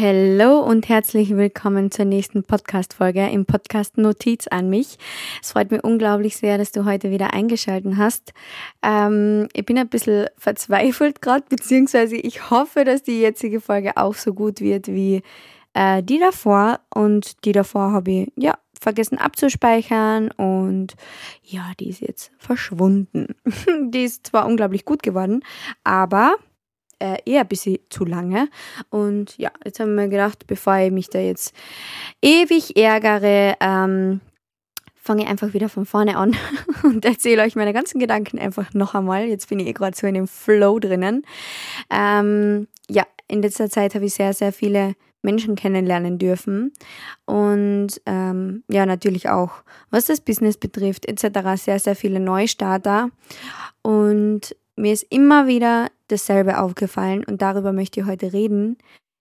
Hallo und herzlich willkommen zur nächsten Podcast-Folge im Podcast Notiz an mich. Es freut mich unglaublich sehr, dass du heute wieder eingeschaltet hast. Ähm, ich bin ein bisschen verzweifelt gerade, beziehungsweise ich hoffe, dass die jetzige Folge auch so gut wird wie äh, die davor. Und die davor habe ich, ja, vergessen abzuspeichern und ja, die ist jetzt verschwunden. die ist zwar unglaublich gut geworden, aber äh, eher ein bisschen zu lange. Und ja, jetzt haben wir gedacht, bevor ich mich da jetzt ewig ärgere, ähm, fange ich einfach wieder von vorne an und erzähle euch meine ganzen Gedanken einfach noch einmal. Jetzt bin ich eh gerade so in dem Flow drinnen. Ähm, ja, in letzter Zeit habe ich sehr, sehr viele Menschen kennenlernen dürfen und ähm, ja, natürlich auch, was das Business betrifft, etc., sehr, sehr viele Neustarter. Und mir ist immer wieder dasselbe aufgefallen und darüber möchte ich heute reden.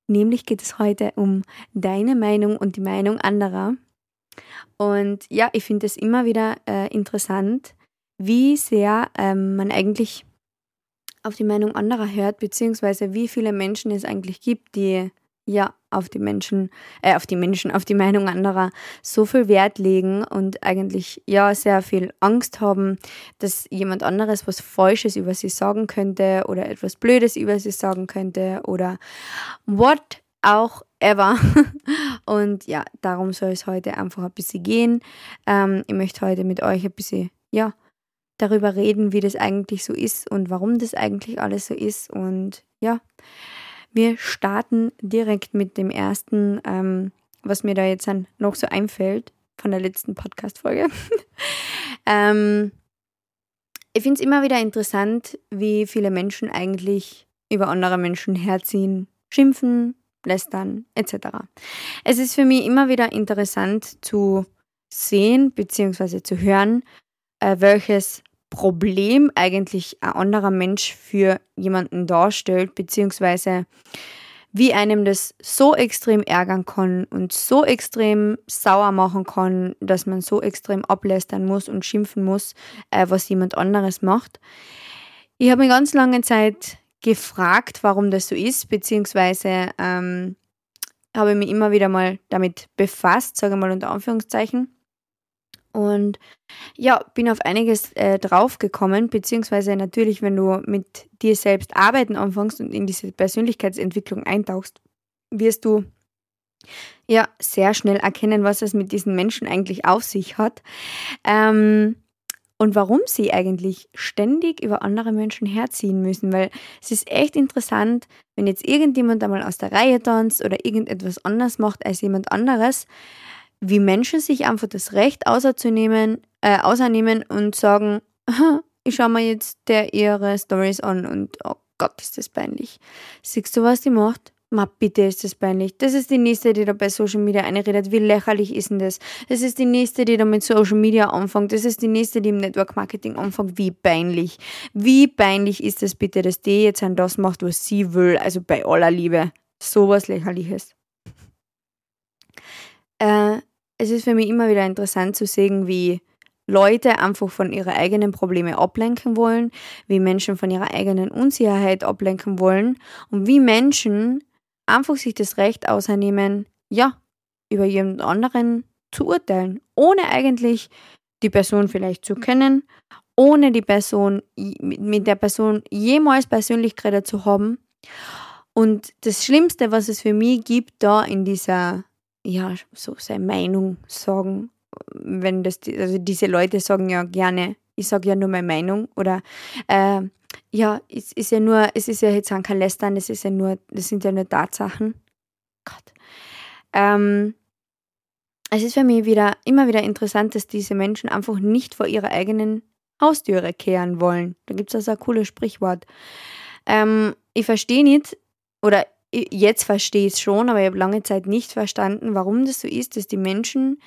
Nämlich geht es heute um deine Meinung und die Meinung anderer. Und ja, ich finde es immer wieder äh, interessant, wie sehr ähm, man eigentlich auf die Meinung anderer hört, beziehungsweise wie viele Menschen es eigentlich gibt, die ja auf die Menschen, äh, auf die Menschen, auf die Meinung anderer so viel Wert legen und eigentlich ja sehr viel Angst haben, dass jemand anderes was Falsches über sie sagen könnte oder etwas Blödes über sie sagen könnte oder what auch ever. Und ja, darum soll es heute einfach ein bisschen gehen. Ähm, ich möchte heute mit euch ein bisschen, ja, darüber reden, wie das eigentlich so ist und warum das eigentlich alles so ist. Und ja, wir starten direkt mit dem ersten, ähm, was mir da jetzt noch so einfällt von der letzten Podcast-Folge. ähm, ich finde es immer wieder interessant, wie viele Menschen eigentlich über andere Menschen herziehen, schimpfen, lästern etc. Es ist für mich immer wieder interessant zu sehen bzw. zu hören, äh, welches Problem eigentlich ein anderer Mensch für jemanden darstellt, beziehungsweise wie einem das so extrem ärgern kann und so extrem sauer machen kann, dass man so extrem ablästern muss und schimpfen muss, äh, was jemand anderes macht. Ich habe mir ganz lange Zeit gefragt, warum das so ist, beziehungsweise ähm, habe mich immer wieder mal damit befasst, sage ich mal unter Anführungszeichen. Und ja, bin auf einiges äh, draufgekommen, beziehungsweise natürlich, wenn du mit dir selbst arbeiten anfängst und in diese Persönlichkeitsentwicklung eintauchst, wirst du ja sehr schnell erkennen, was es mit diesen Menschen eigentlich auf sich hat. Ähm, und warum sie eigentlich ständig über andere Menschen herziehen müssen, weil es ist echt interessant, wenn jetzt irgendjemand einmal aus der Reihe tanzt oder irgendetwas anders macht als jemand anderes, wie Menschen sich einfach das Recht außerzunehmen, äh, außernehmen und sagen, ich schaue mir jetzt der ihre Stories an und oh Gott, ist das peinlich. Siehst du, was die macht? Ma, bitte ist das peinlich. Das ist die nächste, die da bei Social Media einredet. Wie lächerlich ist denn das? Das ist die nächste, die da mit Social Media anfängt. Das ist die nächste, die im Network Marketing anfängt. Wie peinlich. Wie peinlich ist es bitte, dass die jetzt an das macht, was sie will. Also bei aller Liebe. Sowas lächerliches. Äh, es ist für mich immer wieder interessant zu sehen, wie Leute einfach von ihren eigenen Problemen ablenken wollen, wie Menschen von ihrer eigenen Unsicherheit ablenken wollen und wie Menschen einfach sich das Recht ausnehmen, ja, über jemand anderen zu urteilen, ohne eigentlich die Person vielleicht zu kennen, ohne die Person, mit der Person jemals persönlich geredet zu haben. Und das Schlimmste, was es für mich gibt, da in dieser ja, so seine Meinung sagen. Wenn das, also diese Leute sagen ja gerne, ich sage ja nur meine Meinung oder äh, ja, es ist ja nur, es ist ja jetzt kein Lästern, es ist ja nur, das sind ja nur Tatsachen. Gott. Ähm, es ist für mich wieder immer wieder interessant, dass diese Menschen einfach nicht vor ihrer eigenen Haustüre kehren wollen. Da gibt es also ein cooles Sprichwort. Ähm, ich verstehe nicht, oder jetzt verstehe ich es schon, aber ich habe lange Zeit nicht verstanden, warum das so ist, dass die Menschen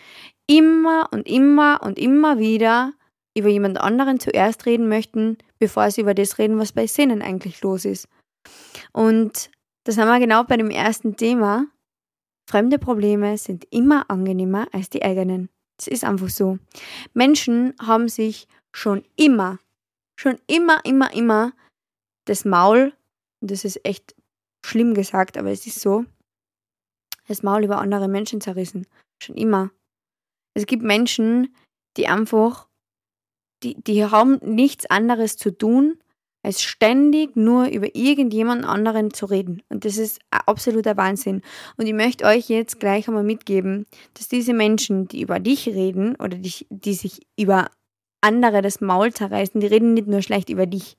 immer und immer und immer wieder über jemand anderen zuerst reden möchten, bevor sie über das reden, was bei Sinnen eigentlich los ist. Und das haben wir genau bei dem ersten Thema. Fremde Probleme sind immer angenehmer als die eigenen. Das ist einfach so. Menschen haben sich schon immer, schon immer, immer, immer das Maul, und das ist echt schlimm gesagt, aber es ist so, das Maul über andere Menschen zerrissen. Schon immer. Es gibt Menschen, die einfach, die, die haben nichts anderes zu tun, als ständig nur über irgendjemand anderen zu reden. Und das ist absoluter Wahnsinn. Und ich möchte euch jetzt gleich einmal mitgeben, dass diese Menschen, die über dich reden oder die, die sich über andere das Maul zerreißen, die reden nicht nur schlecht über dich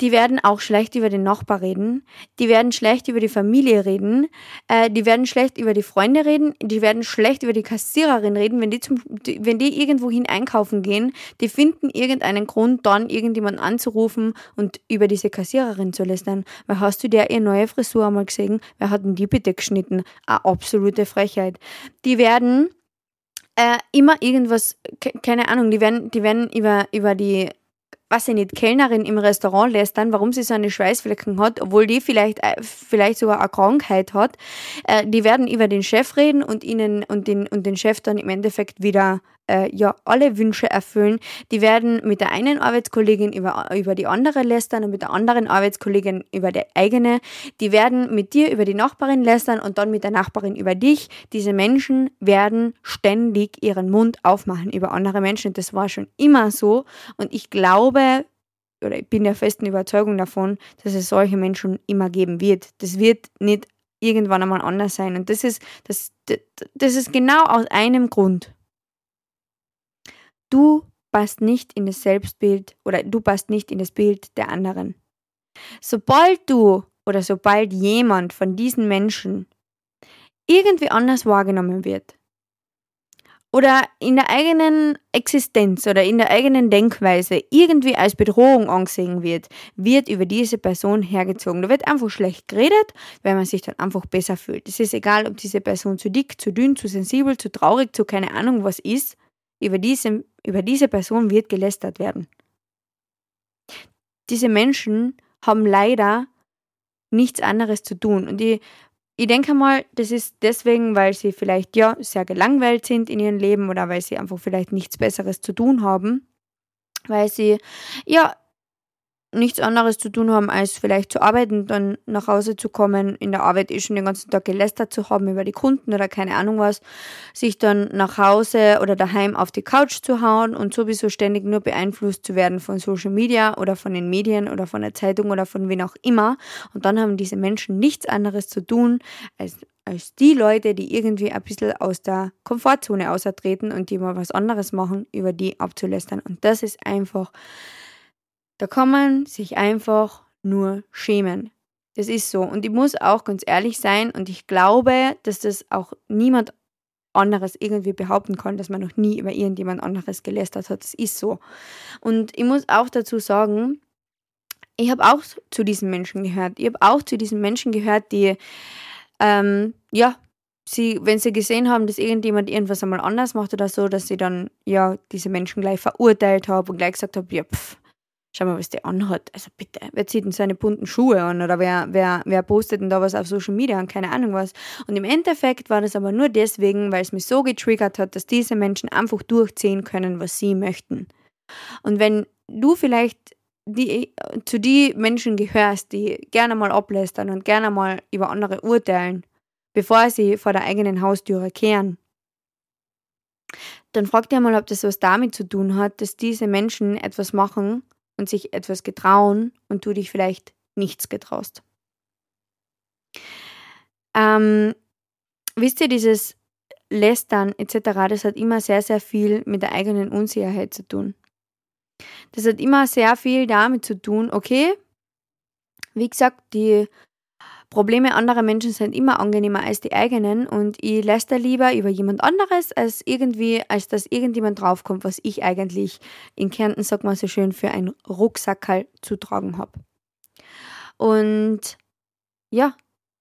die werden auch schlecht über den Nachbar reden, die werden schlecht über die Familie reden, äh, die werden schlecht über die Freunde reden, die werden schlecht über die Kassiererin reden, wenn die, zum, wenn die irgendwohin einkaufen gehen, die finden irgendeinen Grund, dann irgendjemanden anzurufen und über diese Kassiererin zu lästern. Weil hast du der ihre neue Frisur einmal gesehen? Wer hat denn die bitte geschnitten? Eine absolute Frechheit. Die werden äh, immer irgendwas, keine Ahnung, die werden, die werden über, über die was ich nicht, Kellnerin im Restaurant lästern, warum sie so eine Schweißflecken hat, obwohl die vielleicht, äh, vielleicht sogar eine Krankheit hat. Äh, die werden über den Chef reden und ihnen und den, und den Chef dann im Endeffekt wieder äh, ja alle Wünsche erfüllen. Die werden mit der einen Arbeitskollegin über, über die andere lästern und mit der anderen Arbeitskollegin über die eigene. Die werden mit dir über die Nachbarin lästern und dann mit der Nachbarin über dich. Diese Menschen werden ständig ihren Mund aufmachen über andere Menschen. Das war schon immer so. Und ich glaube, oder ich bin der festen Überzeugung davon, dass es solche Menschen immer geben wird. Das wird nicht irgendwann einmal anders sein. Und das ist, das, das ist genau aus einem Grund. Du passt nicht in das Selbstbild oder du passt nicht in das Bild der anderen. Sobald du oder sobald jemand von diesen Menschen irgendwie anders wahrgenommen wird oder in der eigenen Existenz oder in der eigenen Denkweise irgendwie als Bedrohung angesehen wird, wird über diese Person hergezogen. Da wird einfach schlecht geredet, weil man sich dann einfach besser fühlt. Es ist egal, ob diese Person zu dick, zu dünn, zu sensibel, zu traurig, zu keine Ahnung was ist. Über diese, über diese Person wird gelästert werden. Diese Menschen haben leider nichts anderes zu tun. Und ich, ich denke mal, das ist deswegen, weil sie vielleicht ja sehr gelangweilt sind in ihrem Leben oder weil sie einfach vielleicht nichts Besseres zu tun haben. Weil sie ja nichts anderes zu tun haben, als vielleicht zu arbeiten, dann nach Hause zu kommen, in der Arbeit eh schon den ganzen Tag gelästert zu haben über die Kunden oder keine Ahnung was, sich dann nach Hause oder daheim auf die Couch zu hauen und sowieso ständig nur beeinflusst zu werden von Social Media oder von den Medien oder von der Zeitung oder von wen auch immer. Und dann haben diese Menschen nichts anderes zu tun, als als die Leute, die irgendwie ein bisschen aus der Komfortzone außertreten und die mal was anderes machen, über die abzulästern. Und das ist einfach da kann man sich einfach nur schämen. Das ist so. Und ich muss auch ganz ehrlich sein und ich glaube, dass das auch niemand anderes irgendwie behaupten kann, dass man noch nie über irgendjemand anderes gelästert hat. Das ist so. Und ich muss auch dazu sagen, ich habe auch zu diesen Menschen gehört. Ich habe auch zu diesen Menschen gehört, die, ähm, ja, sie, wenn sie gesehen haben, dass irgendjemand irgendwas einmal anders macht oder so, dass sie dann, ja, diese Menschen gleich verurteilt haben und gleich gesagt haben, ja, pff, schau mal, was der anhat. Also bitte, wer zieht denn seine bunten Schuhe an oder wer, wer, wer postet denn da was auf Social Media und keine Ahnung was. Und im Endeffekt war das aber nur deswegen, weil es mich so getriggert hat, dass diese Menschen einfach durchziehen können, was sie möchten. Und wenn du vielleicht die, zu die Menschen gehörst, die gerne mal ablästern und gerne mal über andere urteilen, bevor sie vor der eigenen Haustüre kehren, dann frag dir mal, ob das was damit zu tun hat, dass diese Menschen etwas machen, und sich etwas getrauen und du dich vielleicht nichts getraust. Ähm, wisst ihr, dieses Lästern etc., das hat immer sehr, sehr viel mit der eigenen Unsicherheit zu tun. Das hat immer sehr viel damit zu tun, okay, wie gesagt, die Probleme anderer Menschen sind immer angenehmer als die eigenen und ich lässt lieber über jemand anderes, als irgendwie, als dass irgendjemand draufkommt, was ich eigentlich in Kärnten, sagt man so schön, für ein Rucksackerl zu tragen habe. Und ja,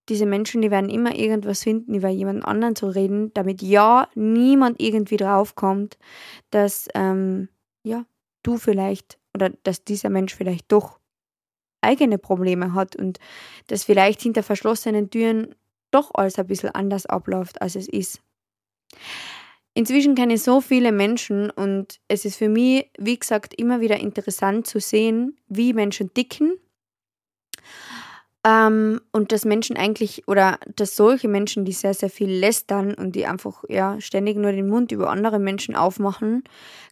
diese Menschen, die werden immer irgendwas finden, über jemand anderen zu reden, damit ja niemand irgendwie draufkommt, dass ähm, ja, du vielleicht oder dass dieser Mensch vielleicht doch eigene Probleme hat und das vielleicht hinter verschlossenen Türen doch alles ein bisschen anders abläuft, als es ist. Inzwischen kenne ich so viele Menschen und es ist für mich, wie gesagt, immer wieder interessant zu sehen, wie Menschen dicken Ähm, und dass Menschen eigentlich, oder dass solche Menschen, die sehr, sehr viel lästern und die einfach ja ständig nur den Mund über andere Menschen aufmachen,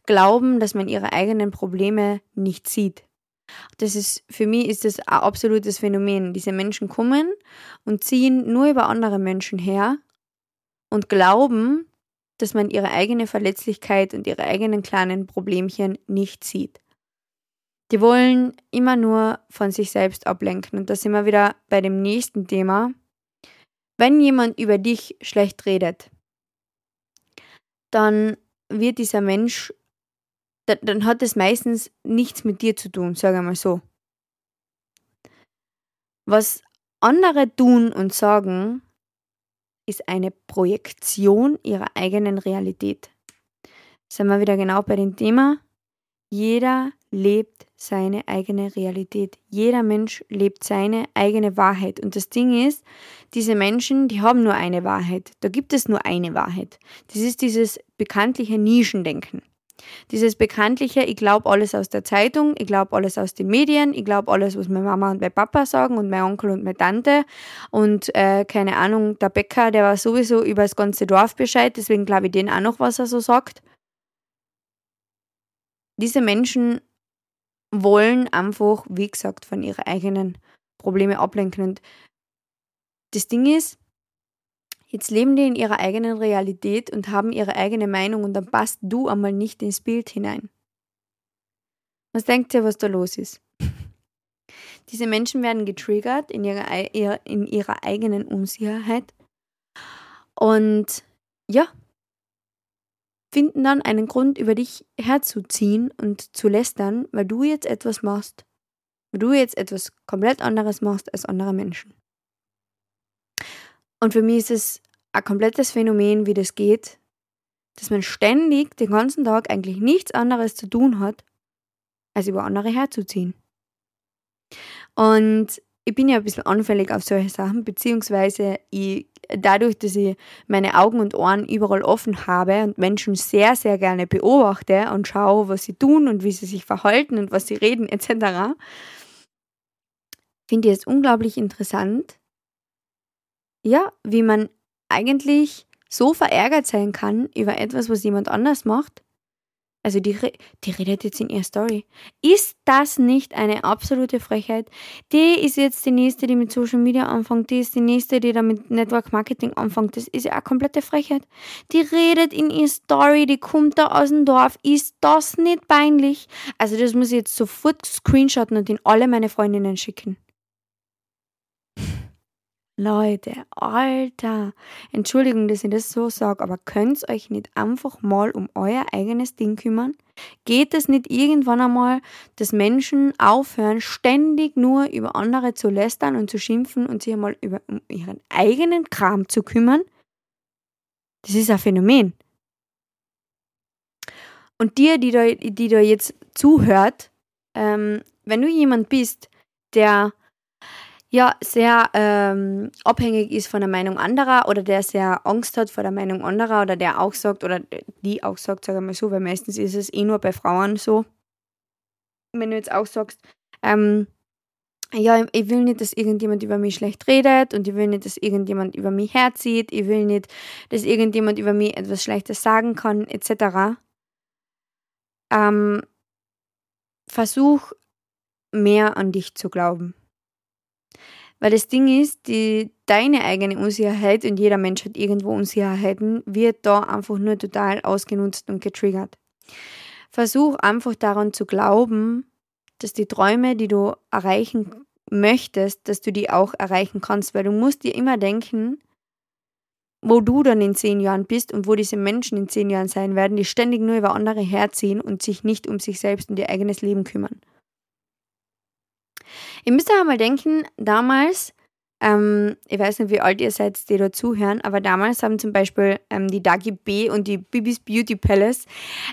glauben, dass man ihre eigenen Probleme nicht sieht. Das ist, für mich ist das ein absolutes Phänomen. Diese Menschen kommen und ziehen nur über andere Menschen her und glauben, dass man ihre eigene Verletzlichkeit und ihre eigenen kleinen Problemchen nicht sieht. Die wollen immer nur von sich selbst ablenken. Und da sind wir wieder bei dem nächsten Thema. Wenn jemand über dich schlecht redet, dann wird dieser Mensch, dann, dann hat es meistens nichts mit dir zu tun, sage ich mal so. Was andere tun und sagen, ist eine Projektion ihrer eigenen Realität. Sind wir wieder genau bei dem Thema. Jeder lebt seine eigene Realität. Jeder Mensch lebt seine eigene Wahrheit. Und das Ding ist, diese Menschen, die haben nur eine Wahrheit. Da gibt es nur eine Wahrheit. Das ist dieses bekanntliche Nischendenken. Dieses bekanntliche, ich glaube alles aus der Zeitung, ich glaube alles aus den Medien, ich glaube alles, was meine Mama und mein Papa sagen und mein Onkel und meine Tante und äh, keine Ahnung, der Bäcker, der war sowieso über das ganze Dorf Bescheid, deswegen glaube ich den auch noch, was er so sagt. Diese Menschen wollen einfach, wie gesagt, von ihren eigenen Probleme ablenken. Und das Ding ist, jetzt leben die in ihrer eigenen Realität und haben ihre eigene Meinung und dann passt du einmal nicht ins Bild hinein. Was denkt ihr, was da los ist? Diese Menschen werden getriggert in ihrer, in ihrer eigenen Unsicherheit. Und ja, finden dann einen Grund, über dich herzuziehen und zu lästern, weil du jetzt etwas machst, weil du jetzt etwas komplett anderes machst als andere Menschen. Und für mich ist es ein komplettes Phänomen, wie das geht, dass man ständig den ganzen Tag eigentlich nichts anderes zu tun hat, als über andere herzuziehen. Und ich bin ja ein bisschen anfällig auf solche Sachen, beziehungsweise ich, dadurch, dass ich meine Augen und Ohren überall offen habe und Menschen sehr, sehr gerne beobachte und schaue, was sie tun und wie sie sich verhalten und was sie reden etc., finde ich es unglaublich interessant, ja, wie man eigentlich so verärgert sein kann über etwas, was jemand anders macht, also die, die redet jetzt in ihrer Story. Ist das nicht eine absolute Frechheit? Die ist jetzt die nächste, die mit Social Media anfängt. Die ist die nächste, die da mit Network Marketing anfängt. Das ist ja eine komplette Frechheit. Die redet in ihrer Story, die kommt da aus dem Dorf. Ist das nicht peinlich? Also das muss ich jetzt sofort screenshotten und in alle meine Freundinnen schicken. Leute, Alter, Entschuldigung, dass ich das so sage, aber könnt ihr euch nicht einfach mal um euer eigenes Ding kümmern? Geht es nicht irgendwann einmal, dass Menschen aufhören, ständig nur über andere zu lästern und zu schimpfen und sich einmal über, um ihren eigenen Kram zu kümmern? Das ist ein Phänomen. Und dir, die da, die da jetzt zuhört, ähm, wenn du jemand bist, der ja sehr ähm, abhängig ist von der Meinung anderer oder der sehr Angst hat vor der Meinung anderer oder der auch sagt oder die auch sagt, sage ich mal so, weil meistens ist es eh nur bei Frauen so, wenn du jetzt auch sagst, ähm, ja, ich will nicht, dass irgendjemand über mich schlecht redet und ich will nicht, dass irgendjemand über mich herzieht, ich will nicht, dass irgendjemand über mich etwas Schlechtes sagen kann, etc. Ähm, versuch mehr an dich zu glauben. Weil das Ding ist, die, deine eigene Unsicherheit, und jeder Mensch hat irgendwo Unsicherheiten, wird da einfach nur total ausgenutzt und getriggert. Versuch einfach daran zu glauben, dass die Träume, die du erreichen möchtest, dass du die auch erreichen kannst, weil du musst dir immer denken, wo du dann in zehn Jahren bist und wo diese Menschen in zehn Jahren sein werden, die ständig nur über andere herziehen und sich nicht um sich selbst und ihr eigenes Leben kümmern. Ihr müsst ja mal denken, damals, ähm, ich weiß nicht, wie alt ihr seid, die da zuhören, aber damals haben zum Beispiel ähm, die Dagi B und die Bibis Beauty Palace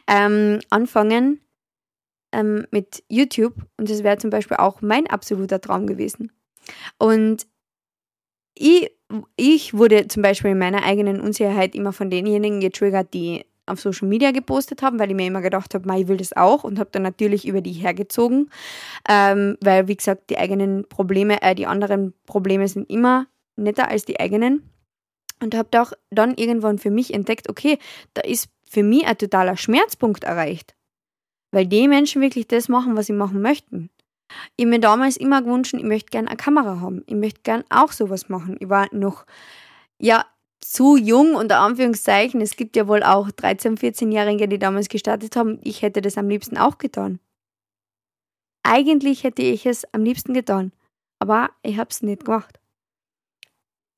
ähm, anfangen ähm, mit YouTube und das wäre zum Beispiel auch mein absoluter Traum gewesen. Und ich, ich wurde zum Beispiel in meiner eigenen Unsicherheit immer von denjenigen getriggert, die auf Social Media gepostet habe, weil ich mir immer gedacht habe, ich will das auch und habe dann natürlich über die hergezogen, ähm, weil wie gesagt, die eigenen Probleme, äh, die anderen Probleme sind immer netter als die eigenen. Und habe auch dann irgendwann für mich entdeckt, okay, da ist für mich ein totaler Schmerzpunkt erreicht. Weil die Menschen wirklich das machen, was sie machen möchten. Ich mir damals immer gewünscht, ich möchte gerne eine Kamera haben. Ich möchte gerne auch sowas machen. Ich war noch, ja, zu jung, unter Anführungszeichen. Es gibt ja wohl auch 13-, 14-Jährige, die damals gestartet haben. Ich hätte das am liebsten auch getan. Eigentlich hätte ich es am liebsten getan. Aber ich habe es nicht gemacht.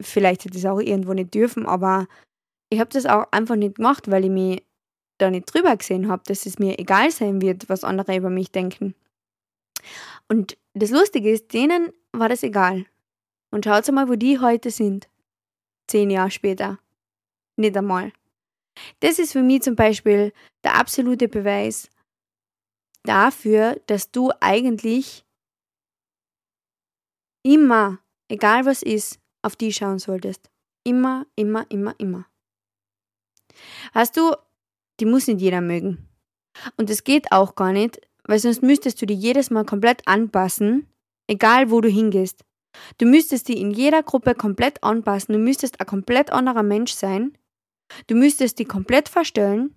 Vielleicht hätte ich es auch irgendwo nicht dürfen, aber ich habe das auch einfach nicht gemacht, weil ich mich da nicht drüber gesehen habe, dass es mir egal sein wird, was andere über mich denken. Und das Lustige ist, denen war das egal. Und schaut mal, wo die heute sind. Zehn Jahre später. Nicht einmal. Das ist für mich zum Beispiel der absolute Beweis dafür, dass du eigentlich immer, egal was ist, auf die schauen solltest. Immer, immer, immer, immer. Hast du, die muss nicht jeder mögen. Und es geht auch gar nicht, weil sonst müsstest du die jedes Mal komplett anpassen, egal wo du hingehst. Du müsstest die in jeder Gruppe komplett anpassen, du müsstest ein komplett anderer Mensch sein, du müsstest die komplett verstellen.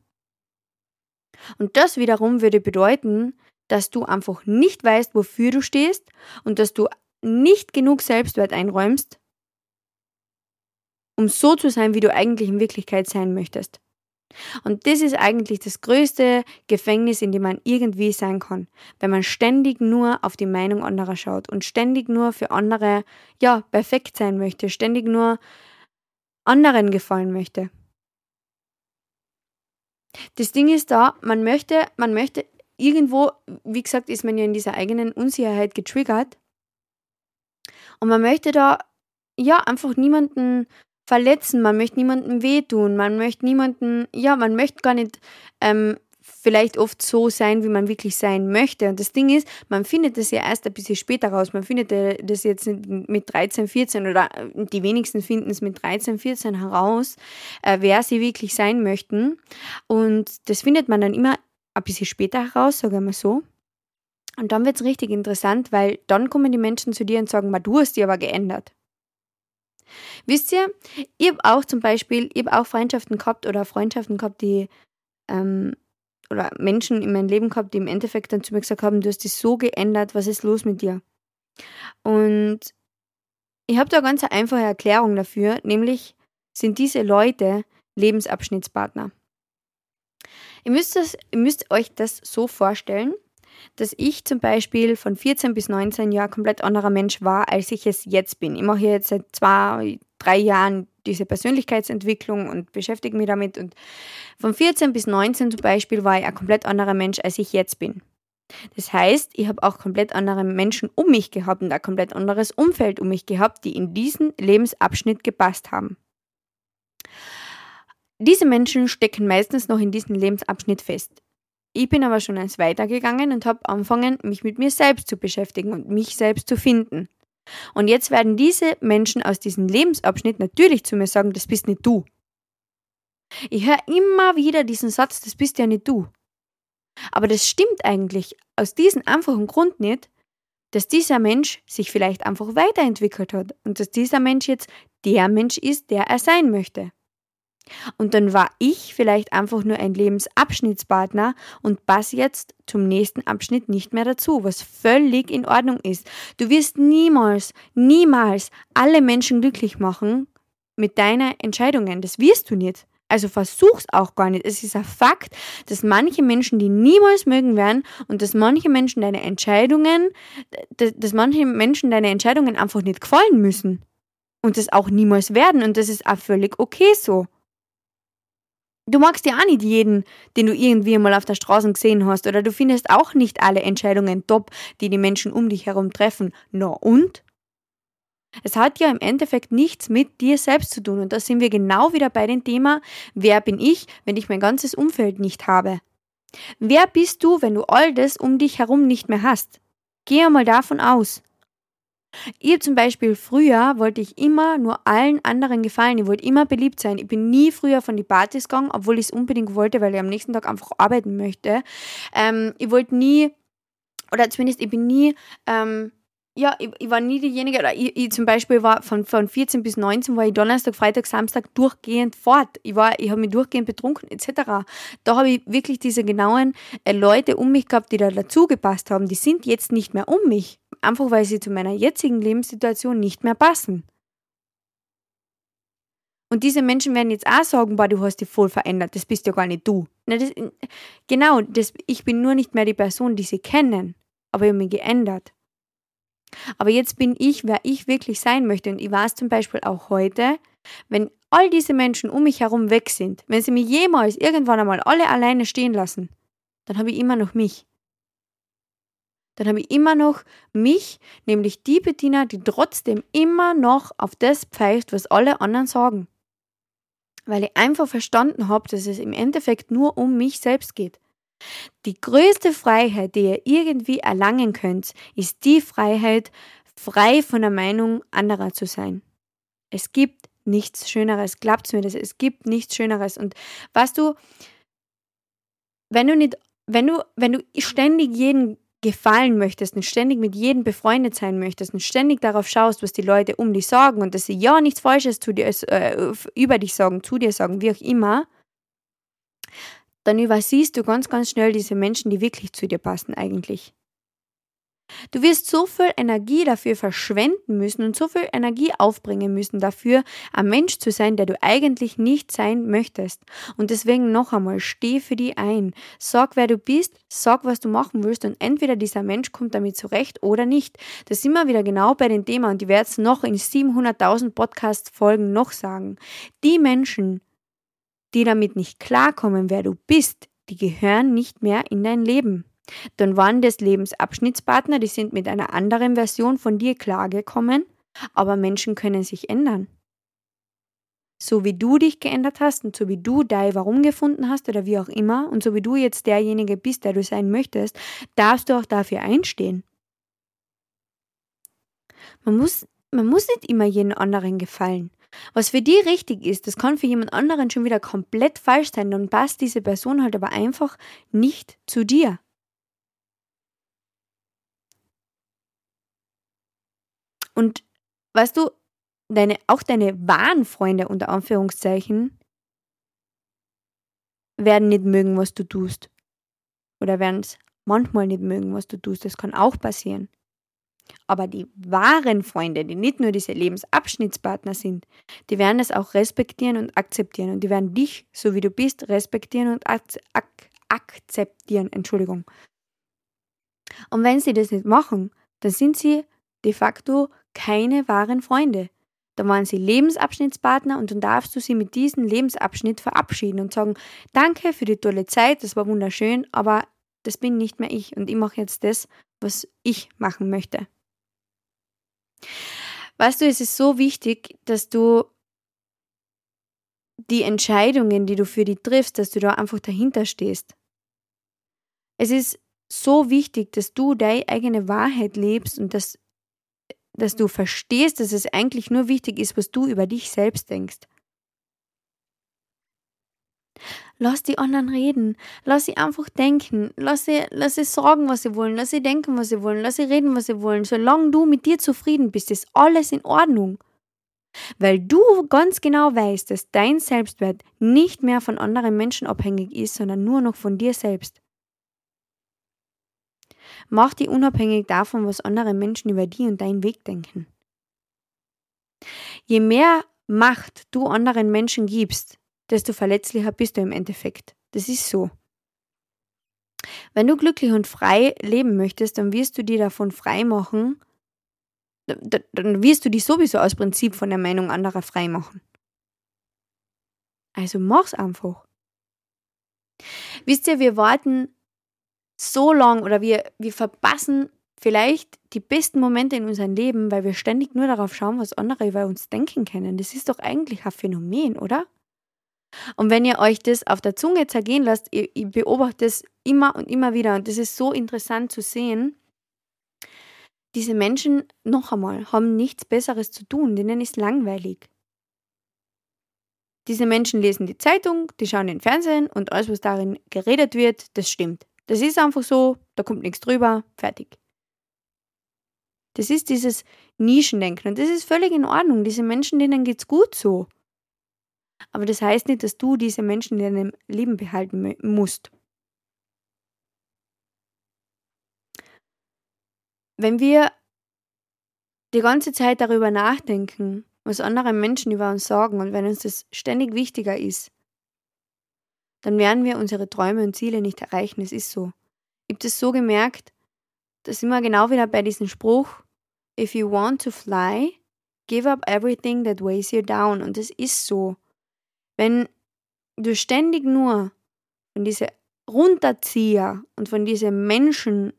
Und das wiederum würde bedeuten, dass du einfach nicht weißt, wofür du stehst und dass du nicht genug Selbstwert einräumst, um so zu sein, wie du eigentlich in Wirklichkeit sein möchtest. Und das ist eigentlich das größte Gefängnis, in dem man irgendwie sein kann, wenn man ständig nur auf die Meinung anderer schaut und ständig nur für andere, ja, perfekt sein möchte, ständig nur anderen gefallen möchte. Das Ding ist da, man möchte, man möchte irgendwo, wie gesagt, ist man ja in dieser eigenen Unsicherheit getriggert und man möchte da ja einfach niemanden verletzen, man möchte niemandem wehtun, man möchte niemanden, ja, man möchte gar nicht ähm, vielleicht oft so sein, wie man wirklich sein möchte. Und das Ding ist, man findet das ja erst ein bisschen später raus. Man findet das jetzt mit 13, 14 oder die wenigsten finden es mit 13, 14 heraus, äh, wer sie wirklich sein möchten. Und das findet man dann immer ein bisschen später heraus, sagen wir mal so. Und dann wird es richtig interessant, weil dann kommen die Menschen zu dir und sagen, du hast dich aber geändert. Wisst ihr, ich habe auch zum Beispiel, ich habe auch Freundschaften gehabt oder Freundschaften gehabt, die ähm, oder Menschen in meinem Leben gehabt, die im Endeffekt dann zu mir gesagt haben, du hast dich so geändert, was ist los mit dir? Und ich habe da eine ganz einfache Erklärung dafür, nämlich sind diese Leute Lebensabschnittspartner. Ihr müsst, das, ihr müsst euch das so vorstellen, dass ich zum Beispiel von 14 bis 19 Jahren komplett anderer Mensch war, als ich es jetzt bin. Ich mache jetzt seit zwei, drei Jahren diese Persönlichkeitsentwicklung und beschäftige mich damit. Und von 14 bis 19 zum Beispiel war ich ein komplett anderer Mensch, als ich jetzt bin. Das heißt, ich habe auch komplett andere Menschen um mich gehabt und ein komplett anderes Umfeld um mich gehabt, die in diesen Lebensabschnitt gepasst haben. Diese Menschen stecken meistens noch in diesem Lebensabschnitt fest. Ich bin aber schon eins weitergegangen und habe angefangen, mich mit mir selbst zu beschäftigen und mich selbst zu finden. Und jetzt werden diese Menschen aus diesem Lebensabschnitt natürlich zu mir sagen, das bist nicht du. Ich höre immer wieder diesen Satz, das bist ja nicht du. Aber das stimmt eigentlich aus diesem einfachen Grund nicht, dass dieser Mensch sich vielleicht einfach weiterentwickelt hat und dass dieser Mensch jetzt der Mensch ist, der er sein möchte. Und dann war ich vielleicht einfach nur ein Lebensabschnittspartner und passe jetzt zum nächsten Abschnitt nicht mehr dazu, was völlig in Ordnung ist. Du wirst niemals, niemals alle Menschen glücklich machen mit deinen Entscheidungen. Das wirst du nicht. Also versuch's auch gar nicht. Es ist ein Fakt, dass manche Menschen die niemals mögen werden und dass manche Menschen deine Entscheidungen, dass manche Menschen deine Entscheidungen einfach nicht gefallen müssen. Und das auch niemals werden. Und das ist auch völlig okay so. Du magst ja auch nicht jeden, den du irgendwie mal auf der Straße gesehen hast, oder du findest auch nicht alle Entscheidungen top, die die Menschen um dich herum treffen. Na und? Es hat ja im Endeffekt nichts mit dir selbst zu tun. Und da sind wir genau wieder bei dem Thema, wer bin ich, wenn ich mein ganzes Umfeld nicht habe? Wer bist du, wenn du all das um dich herum nicht mehr hast? Geh einmal davon aus. Ich zum Beispiel früher wollte ich immer nur allen anderen gefallen. Ich wollte immer beliebt sein. Ich bin nie früher von die Partys gegangen, obwohl ich es unbedingt wollte, weil ich am nächsten Tag einfach arbeiten möchte. Ähm, ich wollte nie, oder zumindest ich bin nie ähm, ja, ich, ich, war nie diejenige, oder ich, ich, zum Beispiel war von, von 14 bis 19 war ich Donnerstag, Freitag, Samstag durchgehend fort. Ich war, ich habe mich durchgehend betrunken, etc. Da habe ich wirklich diese genauen äh, Leute um mich gehabt, die da dazugepasst haben. Die sind jetzt nicht mehr um mich. Einfach weil sie zu meiner jetzigen Lebenssituation nicht mehr passen. Und diese Menschen werden jetzt auch sagen, boah, du hast dich voll verändert, das bist ja gar nicht du. Na, das, genau, das, ich bin nur nicht mehr die Person, die sie kennen, aber ich habe mich geändert. Aber jetzt bin ich, wer ich wirklich sein möchte. Und ich weiß zum Beispiel auch heute, wenn all diese Menschen um mich herum weg sind, wenn sie mich jemals irgendwann einmal alle alleine stehen lassen, dann habe ich immer noch mich. Dann habe ich immer noch mich, nämlich die Bettina, die trotzdem immer noch auf das pfeift, was alle anderen sagen. Weil ich einfach verstanden habe, dass es im Endeffekt nur um mich selbst geht. Die größte Freiheit, die ihr irgendwie erlangen könnt, ist die Freiheit, frei von der Meinung anderer zu sein. Es gibt nichts Schöneres, glaubt mir das, es gibt nichts Schöneres. Und was du, wenn du nicht, wenn du, wenn du ständig jeden gefallen möchtest und ständig mit jedem befreundet sein möchtest und ständig darauf schaust, was die Leute um dich sagen und dass sie ja nichts Falsches zu dir, äh, über dich sagen, zu dir sagen, wie auch immer, dann übersiehst du ganz, ganz schnell diese Menschen, die wirklich zu dir passen eigentlich. Du wirst so viel Energie dafür verschwenden müssen und so viel Energie aufbringen müssen dafür, ein Mensch zu sein, der du eigentlich nicht sein möchtest. Und deswegen noch einmal, steh für die ein. Sag, wer du bist, sag, was du machen willst und entweder dieser Mensch kommt damit zurecht oder nicht. Das sind wir wieder genau bei dem Thema und ich werde es noch in 700.000 Podcast-Folgen noch sagen. Die Menschen, die damit nicht klarkommen, wer du bist, die gehören nicht mehr in dein Leben. Dann waren das Lebensabschnittspartner, die sind mit einer anderen Version von dir klargekommen, aber Menschen können sich ändern. So wie du dich geändert hast und so wie du dein Warum gefunden hast oder wie auch immer und so wie du jetzt derjenige bist, der du sein möchtest, darfst du auch dafür einstehen. Man muss, man muss nicht immer jeden anderen gefallen. Was für die richtig ist, das kann für jemand anderen schon wieder komplett falsch sein. Dann passt diese Person halt aber einfach nicht zu dir. Und weißt du, deine, auch deine wahren Freunde unter Anführungszeichen werden nicht mögen, was du tust. Oder werden es manchmal nicht mögen, was du tust. Das kann auch passieren. Aber die wahren Freunde, die nicht nur diese Lebensabschnittspartner sind, die werden es auch respektieren und akzeptieren. Und die werden dich, so wie du bist, respektieren und ak ak akzeptieren. Entschuldigung. Und wenn sie das nicht machen, dann sind sie de facto keine wahren Freunde. Dann waren sie Lebensabschnittspartner und dann darfst du sie mit diesem Lebensabschnitt verabschieden und sagen, danke für die tolle Zeit, das war wunderschön, aber das bin nicht mehr ich und ich mache jetzt das, was ich machen möchte. Weißt du, es ist so wichtig, dass du die Entscheidungen, die du für die triffst, dass du da einfach dahinter stehst. Es ist so wichtig, dass du deine eigene Wahrheit lebst und dass, dass du verstehst, dass es eigentlich nur wichtig ist, was du über dich selbst denkst. Lass die anderen reden. Lass sie einfach denken. Lass sie, lass sie sagen, was sie wollen. Lass sie denken, was sie wollen. Lass sie reden, was sie wollen. Solange du mit dir zufrieden bist, ist alles in Ordnung. Weil du ganz genau weißt, dass dein Selbstwert nicht mehr von anderen Menschen abhängig ist, sondern nur noch von dir selbst. Mach dich unabhängig davon, was andere Menschen über dich und deinen Weg denken. Je mehr Macht du anderen Menschen gibst, desto verletzlicher bist du im Endeffekt. Das ist so. Wenn du glücklich und frei leben möchtest, dann wirst du dir davon frei machen, dann wirst du dich sowieso aus Prinzip von der Meinung anderer frei machen. Also mach's einfach. Wisst ihr, wir warten so lang oder wir, wir verpassen vielleicht die besten Momente in unserem Leben, weil wir ständig nur darauf schauen, was andere über uns denken können. Das ist doch eigentlich ein Phänomen, oder? Und wenn ihr euch das auf der Zunge zergehen lasst, ihr, ihr beobachtet es immer und immer wieder und das ist so interessant zu sehen. diese Menschen, noch einmal, haben nichts Besseres zu tun, denen ist langweilig. Diese Menschen lesen die Zeitung, die schauen den Fernsehen und alles, was darin geredet wird, das stimmt. Das ist einfach so, da kommt nichts drüber, fertig. Das ist dieses Nischendenken und das ist völlig in Ordnung. Diese Menschen, denen geht's gut so. Aber das heißt nicht, dass du diese Menschen in deinem Leben behalten musst. Wenn wir die ganze Zeit darüber nachdenken, was andere Menschen über uns sagen und wenn uns das ständig wichtiger ist, dann werden wir unsere Träume und Ziele nicht erreichen. Es ist so. Ich habe das so gemerkt, da sind wir genau wieder bei diesem Spruch, if you want to fly, give up everything that weighs you down. Und das ist so. Wenn du ständig nur von diesen Runterzieher und von diesen Menschen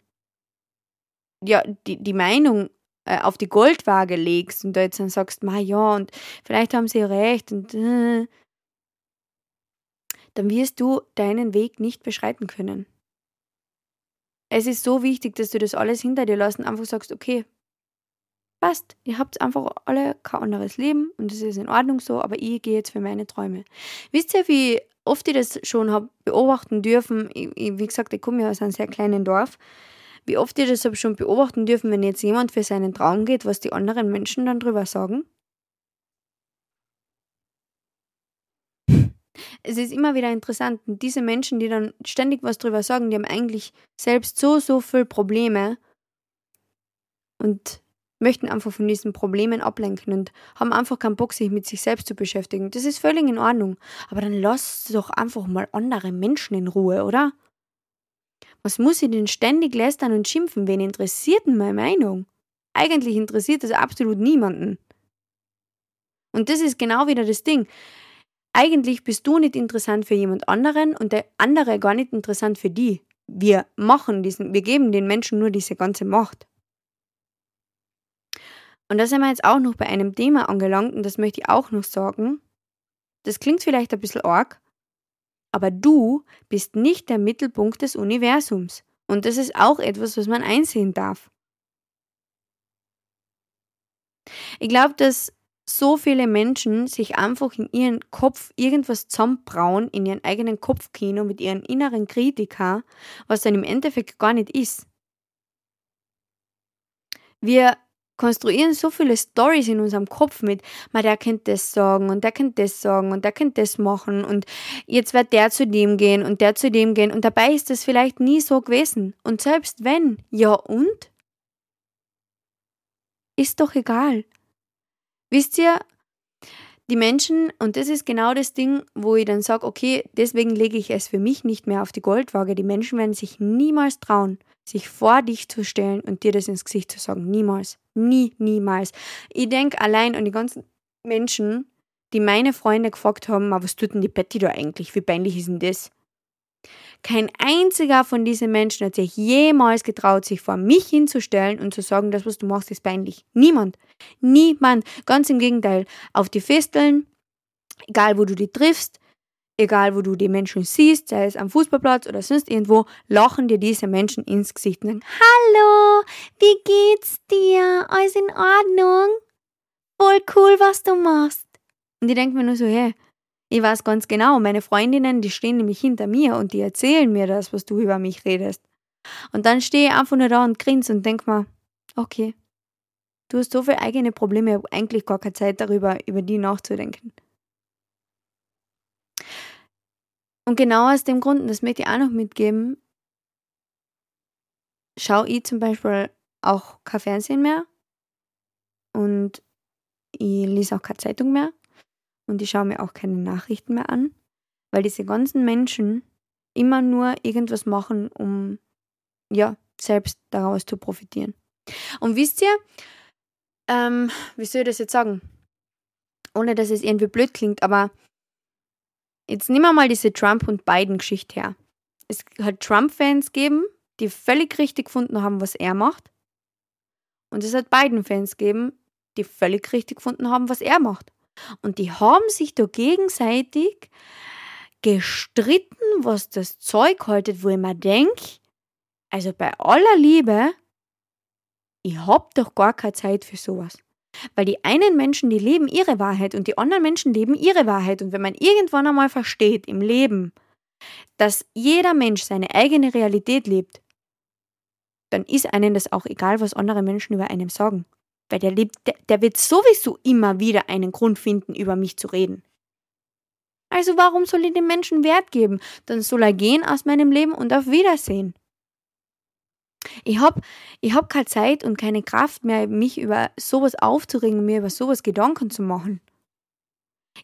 ja, die, die Meinung äh, auf die Goldwaage legst und da jetzt dann sagst, ma ja, und vielleicht haben sie recht und äh, dann wirst du deinen Weg nicht beschreiten können. Es ist so wichtig, dass du das alles hinter dir lässt und einfach sagst, okay, passt, ihr habt einfach alle kein anderes Leben und es ist in Ordnung so, aber ich gehe jetzt für meine Träume. Wisst ihr, wie oft ich das schon habe beobachten dürfen? Ich, ich, wie gesagt, ich komme ja aus einem sehr kleinen Dorf wie oft ihr das schon beobachten dürfen, wenn jetzt jemand für seinen Traum geht, was die anderen Menschen dann drüber sagen? Es ist immer wieder interessant. Diese Menschen, die dann ständig was drüber sagen, die haben eigentlich selbst so, so viele Probleme und möchten einfach von diesen Problemen ablenken und haben einfach keinen Bock, sich mit sich selbst zu beschäftigen. Das ist völlig in Ordnung. Aber dann lasst doch einfach mal andere Menschen in Ruhe, oder? Was muss ich denn ständig lästern und schimpfen? Wen interessiert denn meine Meinung? Eigentlich interessiert das absolut niemanden. Und das ist genau wieder das Ding. Eigentlich bist du nicht interessant für jemand anderen und der andere gar nicht interessant für die. Wir machen diesen, wir geben den Menschen nur diese ganze Macht. Und da sind wir jetzt auch noch bei einem Thema angelangt und das möchte ich auch noch sagen. Das klingt vielleicht ein bisschen arg, aber du bist nicht der Mittelpunkt des Universums. Und das ist auch etwas, was man einsehen darf. Ich glaube, dass so viele Menschen sich einfach in ihren Kopf irgendwas zusammenbrauen, in ihren eigenen Kopfkino mit ihren inneren Kritiker, was dann im Endeffekt gar nicht ist. Wir konstruieren so viele Stories in unserem Kopf mit, mal der könnte das sagen und der könnte das sagen und der könnte das machen und jetzt wird der zu dem gehen und der zu dem gehen und dabei ist es vielleicht nie so gewesen. Und selbst wenn, ja und? Ist doch egal. Wisst ihr, die Menschen, und das ist genau das Ding, wo ich dann sage, okay, deswegen lege ich es für mich nicht mehr auf die Goldwaage. Die Menschen werden sich niemals trauen, sich vor dich zu stellen und dir das ins Gesicht zu sagen. Niemals. Nie, niemals. Ich denke allein an die ganzen Menschen, die meine Freunde gefragt haben, was tut denn die Betty da eigentlich? Wie peinlich ist denn das? Kein einziger von diesen Menschen hat sich jemals getraut, sich vor mich hinzustellen und zu sagen, das, was du machst, ist peinlich. Niemand. Niemand. Ganz im Gegenteil. Auf die Festeln, egal wo du die triffst, egal wo du die Menschen siehst, sei es am Fußballplatz oder sonst irgendwo, lachen dir diese Menschen ins Gesicht und sagen, Hallo, wie geht's dir? Alles in Ordnung? Voll cool, was du machst. Und ich denke mir nur so, hey, ich weiß ganz genau, meine Freundinnen, die stehen nämlich hinter mir und die erzählen mir das, was du über mich redest. Und dann stehe ich einfach nur da und grinse und denke mir, okay, du hast so viele eigene Probleme, ich habe eigentlich gar keine Zeit darüber, über die nachzudenken. Und genau aus dem Grund, das möchte ich auch noch mitgeben, schaue ich zum Beispiel auch kein Fernsehen mehr und ich lese auch keine Zeitung mehr und ich schaue mir auch keine Nachrichten mehr an, weil diese ganzen Menschen immer nur irgendwas machen, um ja selbst daraus zu profitieren. Und wisst ihr, ähm, wie soll ich das jetzt sagen? Ohne dass es irgendwie blöd klingt, aber Jetzt nehmen wir mal diese Trump- und Biden-Geschichte her. Es hat Trump-Fans gegeben, die völlig richtig gefunden haben, was er macht. Und es hat Biden-Fans gegeben, die völlig richtig gefunden haben, was er macht. Und die haben sich da gegenseitig gestritten, was das Zeug haltet, wo ich mir denke, also bei aller Liebe, ich hab doch gar keine Zeit für sowas. Weil die einen Menschen, die leben ihre Wahrheit und die anderen Menschen leben ihre Wahrheit. Und wenn man irgendwann einmal versteht im Leben, dass jeder Mensch seine eigene Realität lebt, dann ist einem das auch egal, was andere Menschen über einem sagen. Weil der lebt, der, der wird sowieso immer wieder einen Grund finden, über mich zu reden. Also warum soll ich dem Menschen Wert geben? Dann soll er gehen aus meinem Leben und auf Wiedersehen. Ich habe ich hab keine Zeit und keine Kraft mehr, mich über sowas aufzuregen, mir über sowas Gedanken zu machen.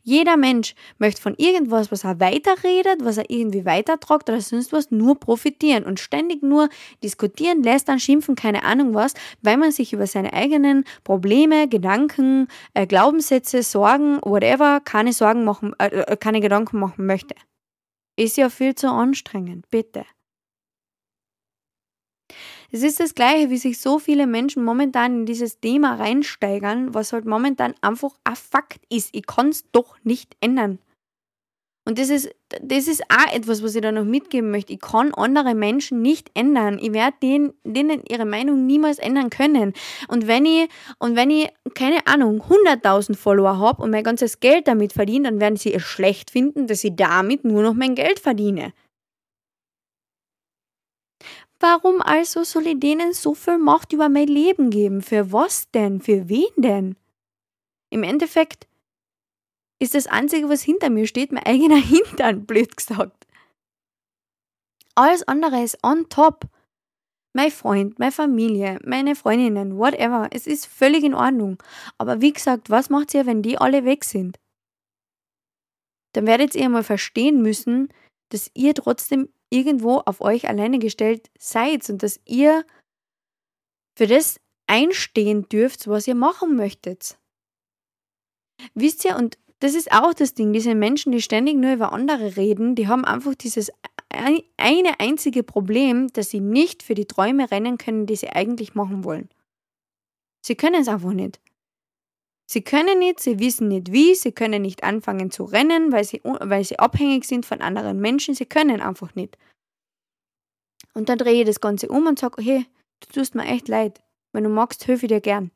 Jeder Mensch möchte von irgendwas, was er weiterredet, was er irgendwie weitertragt oder sonst was, nur profitieren und ständig nur diskutieren, lästern, schimpfen, keine Ahnung was, weil man sich über seine eigenen Probleme, Gedanken, äh, Glaubenssätze, Sorgen, whatever, keine Sorgen machen, äh, äh keine Gedanken machen möchte. Ist ja viel zu anstrengend, bitte. Es ist das Gleiche, wie sich so viele Menschen momentan in dieses Thema reinsteigern, was halt momentan einfach ein Fakt ist. Ich kann es doch nicht ändern. Und das ist, das ist auch etwas, was ich da noch mitgeben möchte. Ich kann andere Menschen nicht ändern. Ich werde denen, denen ihre Meinung niemals ändern können. Und wenn ich, und wenn ich, keine Ahnung, 100.000 Follower habe und mein ganzes Geld damit verdiene, dann werden sie es schlecht finden, dass ich damit nur noch mein Geld verdiene. Warum also soll ich denen so viel Macht über mein Leben geben? Für was denn? Für wen denn? Im Endeffekt ist das Einzige, was hinter mir steht, mein eigener Hintern, blöd gesagt. Alles andere ist on top. Mein Freund, meine Familie, meine Freundinnen, whatever. Es ist völlig in Ordnung. Aber wie gesagt, was macht ihr, wenn die alle weg sind? Dann werdet ihr mal verstehen müssen, dass ihr trotzdem irgendwo auf euch alleine gestellt seid und dass ihr für das einstehen dürft, was ihr machen möchtet. Wisst ihr, und das ist auch das Ding, diese Menschen, die ständig nur über andere reden, die haben einfach dieses eine einzige Problem, dass sie nicht für die Träume rennen können, die sie eigentlich machen wollen. Sie können es einfach nicht. Sie können nicht, sie wissen nicht wie, sie können nicht anfangen zu rennen, weil sie, weil sie abhängig sind von anderen Menschen, sie können einfach nicht. Und dann drehe ich das Ganze um und sage, hey, du tust mir echt leid. Wenn du magst, helfe ich dir gern.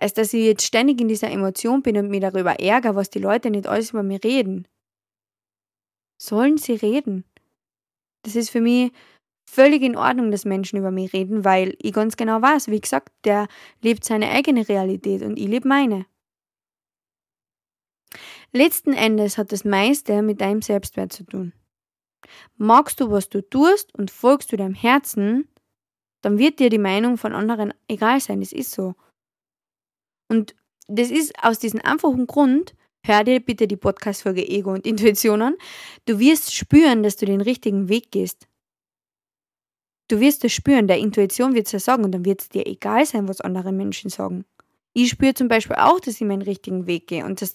Als dass ich jetzt ständig in dieser Emotion bin und mich darüber ärgere, was die Leute nicht alles über mich reden. Sollen sie reden? Das ist für mich völlig in Ordnung, dass Menschen über mich reden, weil ich ganz genau weiß, wie gesagt, der lebt seine eigene Realität und ich lebe meine. Letzten Endes hat das meiste mit deinem Selbstwert zu tun. Magst du, was du tust und folgst du deinem Herzen, dann wird dir die Meinung von anderen egal sein. Das ist so. Und das ist aus diesem einfachen Grund, hör dir bitte die Podcast-Folge Ego und Intuition an. Du wirst spüren, dass du den richtigen Weg gehst. Du wirst es spüren, der Intuition wird es ja sagen und dann wird es dir egal sein, was andere Menschen sagen. Ich spüre zum Beispiel auch, dass ich meinen richtigen Weg gehe und dass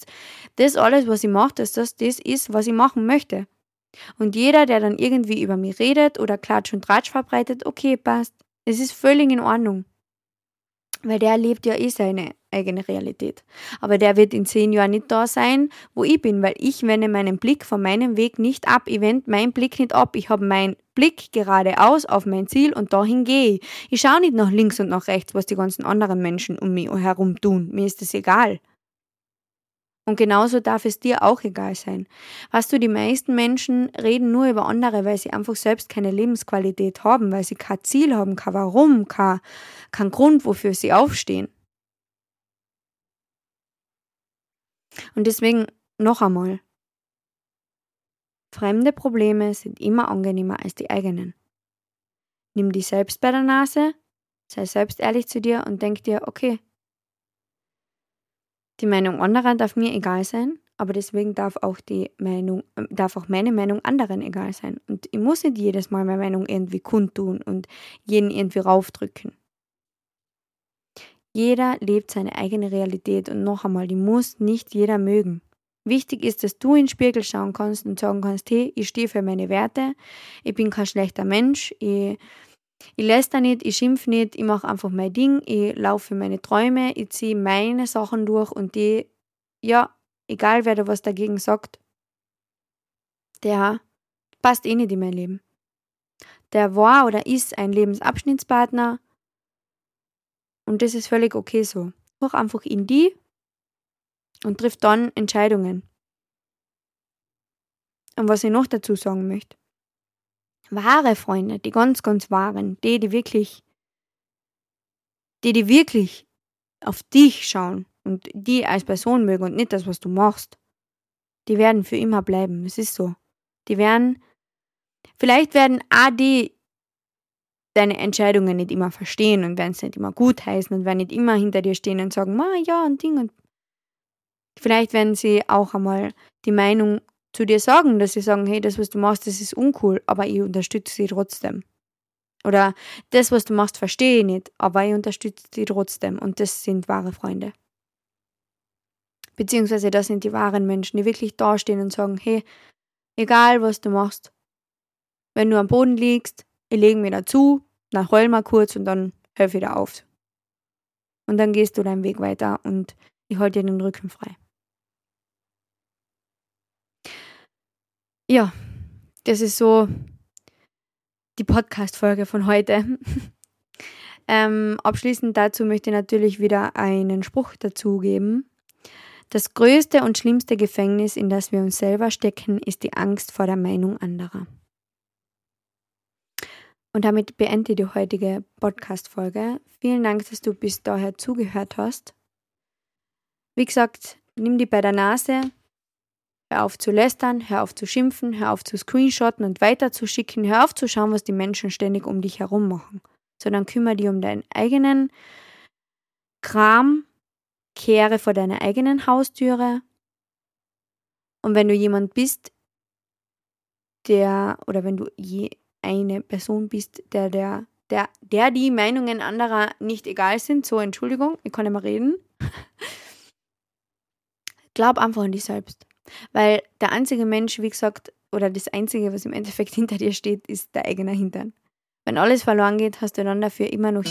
das alles, was ich mache, dass das das ist, was ich machen möchte. Und jeder, der dann irgendwie über mich redet oder Klatsch und Tratsch verbreitet, okay, passt. Es ist völlig in Ordnung. Weil der lebt ja eh seine eigene Realität. Aber der wird in zehn Jahren nicht da sein, wo ich bin, weil ich wende meinen Blick von meinem Weg nicht ab. Ich wende meinen Blick nicht ab. Ich habe meinen Blick geradeaus auf mein Ziel und dahin gehe ich. Ich schaue nicht nach links und nach rechts, was die ganzen anderen Menschen um mich herum tun. Mir ist das egal. Und genauso darf es dir auch egal sein. Weißt du, die meisten Menschen reden nur über andere, weil sie einfach selbst keine Lebensqualität haben, weil sie kein Ziel haben, kein Warum, kein, kein Grund, wofür sie aufstehen. Und deswegen noch einmal. Fremde Probleme sind immer angenehmer als die eigenen. Nimm dich selbst bei der Nase, sei selbst ehrlich zu dir und denk dir, okay, die Meinung anderer darf mir egal sein, aber deswegen darf auch die Meinung, äh, darf auch meine Meinung anderen egal sein. Und ich muss nicht jedes Mal meine Meinung irgendwie kundtun und jeden irgendwie raufdrücken. Jeder lebt seine eigene Realität und noch einmal, die muss nicht jeder mögen. Wichtig ist, dass du in den Spiegel schauen kannst und sagen kannst, hey, ich stehe für meine Werte, ich bin kein schlechter Mensch, ich ich läster nicht, ich schimpf nicht, ich mache einfach mein Ding, ich laufe meine Träume, ich ziehe meine Sachen durch und die, ja, egal wer da was dagegen sagt, der passt eh nicht in mein Leben. Der war oder ist ein Lebensabschnittspartner, Und das ist völlig okay so. Hoch einfach in die und triff dann Entscheidungen. Und was ich noch dazu sagen möchte. Wahre Freunde, die ganz, ganz wahren, die, die wirklich, die, die wirklich auf dich schauen und die als Person mögen und nicht das, was du machst, die werden für immer bleiben. Es ist so. Die werden, vielleicht werden auch die deine Entscheidungen nicht immer verstehen und werden es nicht immer gut heißen und werden nicht immer hinter dir stehen und sagen, Ma, ja, ein Ding. Und vielleicht werden sie auch einmal die Meinung zu dir sagen, dass sie sagen, hey, das, was du machst, das ist uncool, aber ich unterstütze sie trotzdem. Oder das, was du machst, verstehe ich nicht, aber ich unterstütze sie trotzdem. Und das sind wahre Freunde. Beziehungsweise das sind die wahren Menschen, die wirklich dastehen und sagen, hey, egal was du machst, wenn du am Boden liegst, ich lege mir dazu, dann heul mal kurz und dann hör wieder auf. Und dann gehst du deinen Weg weiter und ich halte dir den Rücken frei. Ja, das ist so die Podcast-Folge von heute. ähm, abschließend dazu möchte ich natürlich wieder einen Spruch dazugeben. Das größte und schlimmste Gefängnis, in das wir uns selber stecken, ist die Angst vor der Meinung anderer. Und damit beende die heutige Podcast-Folge. Vielen Dank, dass du bis daher zugehört hast. Wie gesagt, nimm die bei der Nase, Hör auf zu lästern, hör auf zu schimpfen, hör auf zu screenshotten und weiterzuschicken, hör auf zu schauen, was die Menschen ständig um dich herum machen, sondern kümmere dich um deinen eigenen Kram, kehre vor deiner eigenen Haustüre. Und wenn du jemand bist, der, oder wenn du je eine Person bist, der, der, der, der die Meinungen anderer nicht egal sind, so Entschuldigung, ich kann nicht mehr reden, glaub einfach an dich selbst. Weil der einzige Mensch, wie gesagt, oder das Einzige, was im Endeffekt hinter dir steht, ist der eigene Hintern. Wenn alles verloren geht, hast du dann dafür immer noch